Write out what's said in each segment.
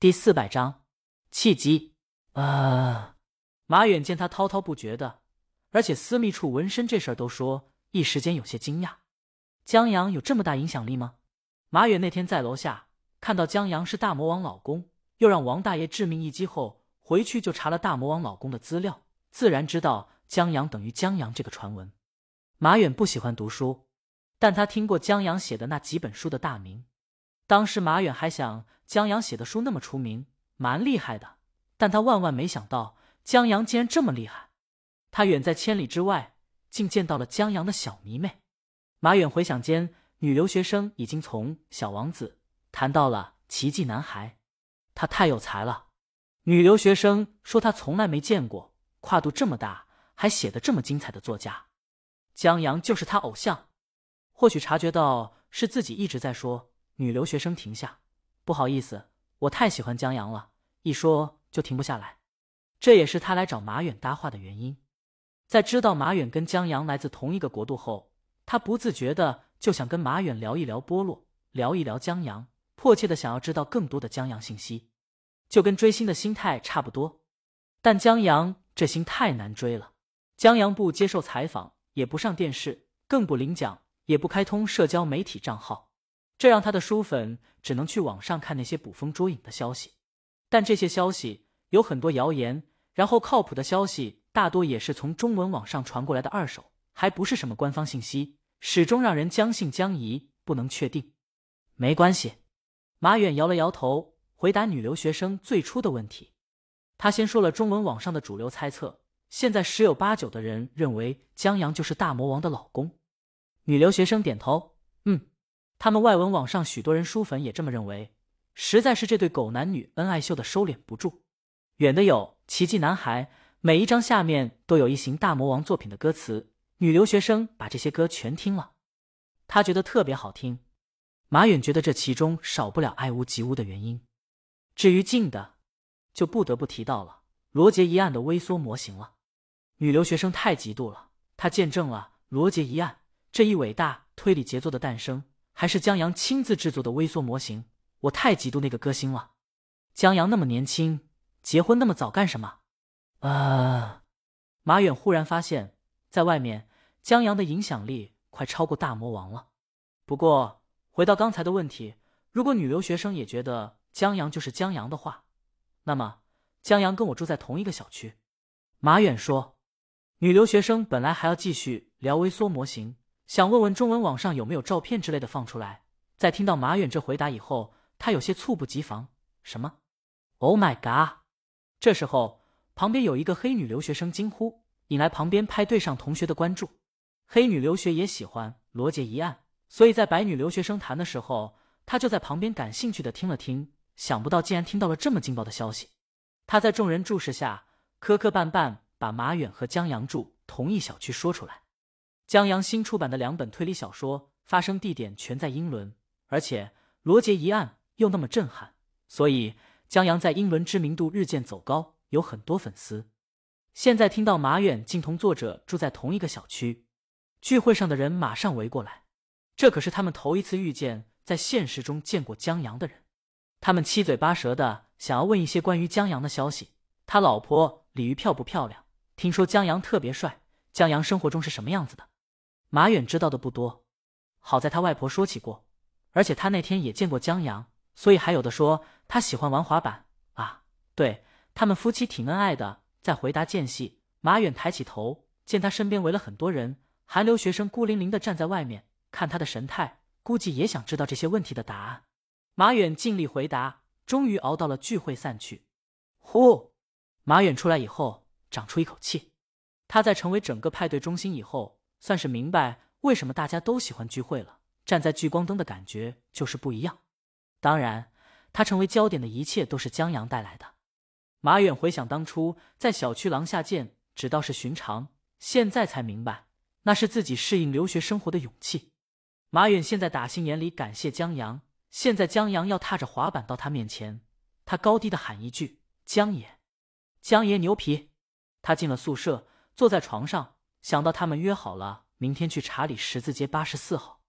第四百章，契机。啊！马远见他滔滔不绝的，而且私密处纹身这事儿都说，一时间有些惊讶。江阳有这么大影响力吗？马远那天在楼下看到江阳是大魔王老公，又让王大爷致命一击后，回去就查了大魔王老公的资料，自然知道江阳等于江阳这个传闻。马远不喜欢读书，但他听过江阳写的那几本书的大名。当时马远还想，江阳写的书那么出名，蛮厉害的。但他万万没想到，江阳竟然这么厉害。他远在千里之外，竟见到了江阳的小迷妹。马远回想间，女留学生已经从小王子谈到了奇迹男孩。他太有才了。女留学生说，她从来没见过跨度这么大，还写的这么精彩的作家。江阳就是他偶像。或许察觉到是自己一直在说。女留学生停下，不好意思，我太喜欢江阳了，一说就停不下来。这也是他来找马远搭话的原因。在知道马远跟江阳来自同一个国度后，他不自觉的就想跟马远聊一聊波洛，聊一聊江阳，迫切的想要知道更多的江阳信息，就跟追星的心态差不多。但江阳这星太难追了，江阳不接受采访，也不上电视，更不领奖，也不开通社交媒体账号。这让他的书粉只能去网上看那些捕风捉影的消息，但这些消息有很多谣言，然后靠谱的消息大多也是从中文网上传过来的二手，还不是什么官方信息，始终让人将信将疑，不能确定。没关系，马远摇了摇头，回答女留学生最初的问题。他先说了中文网上的主流猜测，现在十有八九的人认为江阳就是大魔王的老公。女留学生点头，嗯。他们外文网上许多人书粉也这么认为，实在是这对狗男女恩爱秀的收敛不住。远的有奇迹男孩，每一张下面都有一行大魔王作品的歌词。女留学生把这些歌全听了，她觉得特别好听。马远觉得这其中少不了爱屋及乌的原因。至于近的，就不得不提到了罗杰一案的微缩模型了。女留学生太嫉妒了，她见证了罗杰一案这一伟大推理杰作的诞生。还是江阳亲自制作的微缩模型，我太嫉妒那个歌星了。江阳那么年轻，结婚那么早干什么？啊！马远忽然发现，在外面江阳的影响力快超过大魔王了。不过回到刚才的问题，如果女留学生也觉得江阳就是江阳的话，那么江阳跟我住在同一个小区。马远说，女留学生本来还要继续聊微缩模型。想问问中文网上有没有照片之类的放出来。在听到马远这回答以后，他有些猝不及防。什么？Oh my god！这时候，旁边有一个黑女留学生惊呼，引来旁边派对上同学的关注。黑女留学也喜欢罗杰一案，所以在白女留学生谈的时候，他就在旁边感兴趣的听了听。想不到竟然听到了这么劲爆的消息。他在众人注视下，磕磕绊绊把马远和江阳住同一小区说出来。江阳新出版的两本推理小说发生地点全在英伦，而且罗杰一案又那么震撼，所以江阳在英伦知名度日渐走高，有很多粉丝。现在听到马远竟同作者住在同一个小区，聚会上的人马上围过来，这可是他们头一次遇见在现实中见过江阳的人。他们七嘴八舌的想要问一些关于江阳的消息：他老婆李鱼漂不漂亮？听说江阳特别帅，江阳生活中是什么样子的？马远知道的不多，好在他外婆说起过，而且他那天也见过江阳，所以还有的说他喜欢玩滑板啊。对他们夫妻挺恩爱的。在回答间隙，马远抬起头，见他身边围了很多人，韩流学生孤零零的站在外面，看他的神态，估计也想知道这些问题的答案。马远尽力回答，终于熬到了聚会散去。呼，马远出来以后，长出一口气。他在成为整个派对中心以后。算是明白为什么大家都喜欢聚会了。站在聚光灯的感觉就是不一样。当然，他成为焦点的一切都是江阳带来的。马远回想当初在小区廊下见，只道是寻常，现在才明白那是自己适应留学生活的勇气。马远现在打心眼里感谢江阳。现在江阳要踏着滑板到他面前，他高低的喊一句：“江爷，江爷牛皮！”他进了宿舍，坐在床上。想到他们约好了明天去查理十字街八十四号，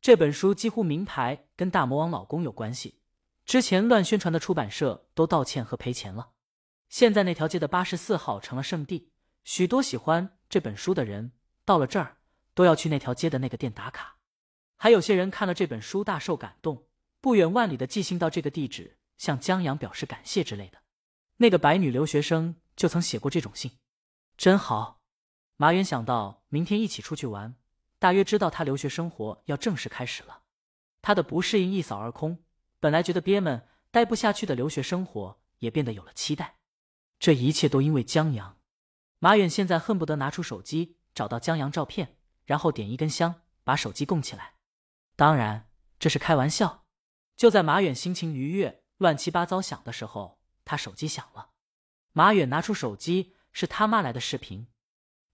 这本书几乎名牌跟大魔王老公有关系。之前乱宣传的出版社都道歉和赔钱了。现在那条街的八十四号成了圣地，许多喜欢这本书的人到了这儿都要去那条街的那个店打卡。还有些人看了这本书大受感动，不远万里的寄信到这个地址，向江阳表示感谢之类的。那个白女留学生就曾写过这种信，真好。马远想到明天一起出去玩，大约知道他留学生活要正式开始了，他的不适应一扫而空。本来觉得憋闷、待不下去的留学生活，也变得有了期待。这一切都因为江阳。马远现在恨不得拿出手机找到江阳照片，然后点一根香，把手机供起来。当然，这是开玩笑。就在马远心情愉悦、乱七八糟想的时候，他手机响了。马远拿出手机，是他妈来的视频。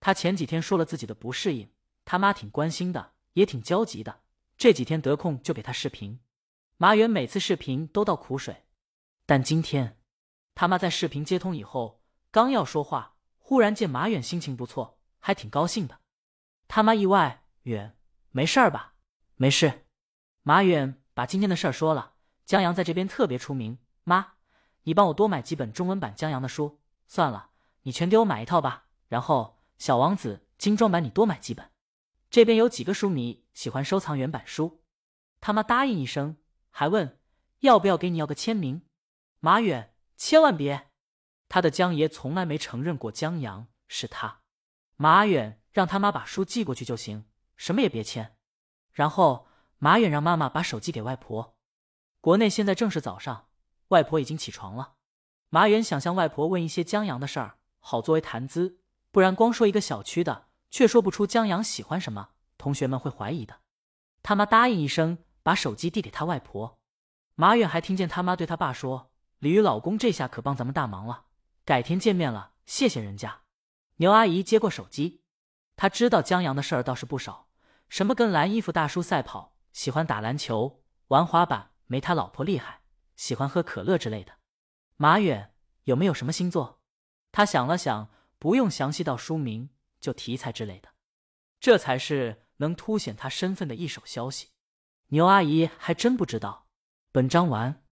他前几天说了自己的不适应，他妈挺关心的，也挺焦急的。这几天得空就给他视频。马远每次视频都倒苦水，但今天他妈在视频接通以后，刚要说话，忽然见马远心情不错，还挺高兴的。他妈意外，远没事儿吧？没事。马远把今天的事儿说了。江阳在这边特别出名，妈，你帮我多买几本中文版江阳的书。算了，你全给我买一套吧。然后小王子精装版你多买几本。这边有几个书迷喜欢收藏原版书。他妈答应一声。还问要不要给你要个签名？马远千万别，他的江爷从来没承认过江阳是他。马远让他妈把书寄过去就行，什么也别签。然后马远让妈妈把手机给外婆。国内现在正是早上，外婆已经起床了。马远想向外婆问一些江阳的事儿，好作为谈资，不然光说一个小区的，却说不出江阳喜欢什么，同学们会怀疑的。他妈答应一声。把手机递给他外婆，马远还听见他妈对他爸说：“鲤鱼老公这下可帮咱们大忙了，改天见面了，谢谢人家。”牛阿姨接过手机，她知道江阳的事儿倒是不少，什么跟蓝衣服大叔赛跑，喜欢打篮球、玩滑板，没他老婆厉害，喜欢喝可乐之类的。马远有没有什么星座？他想了想，不用详细到书名，就题材之类的，这才是能凸显他身份的一手消息。牛阿姨还真不知道。本章完。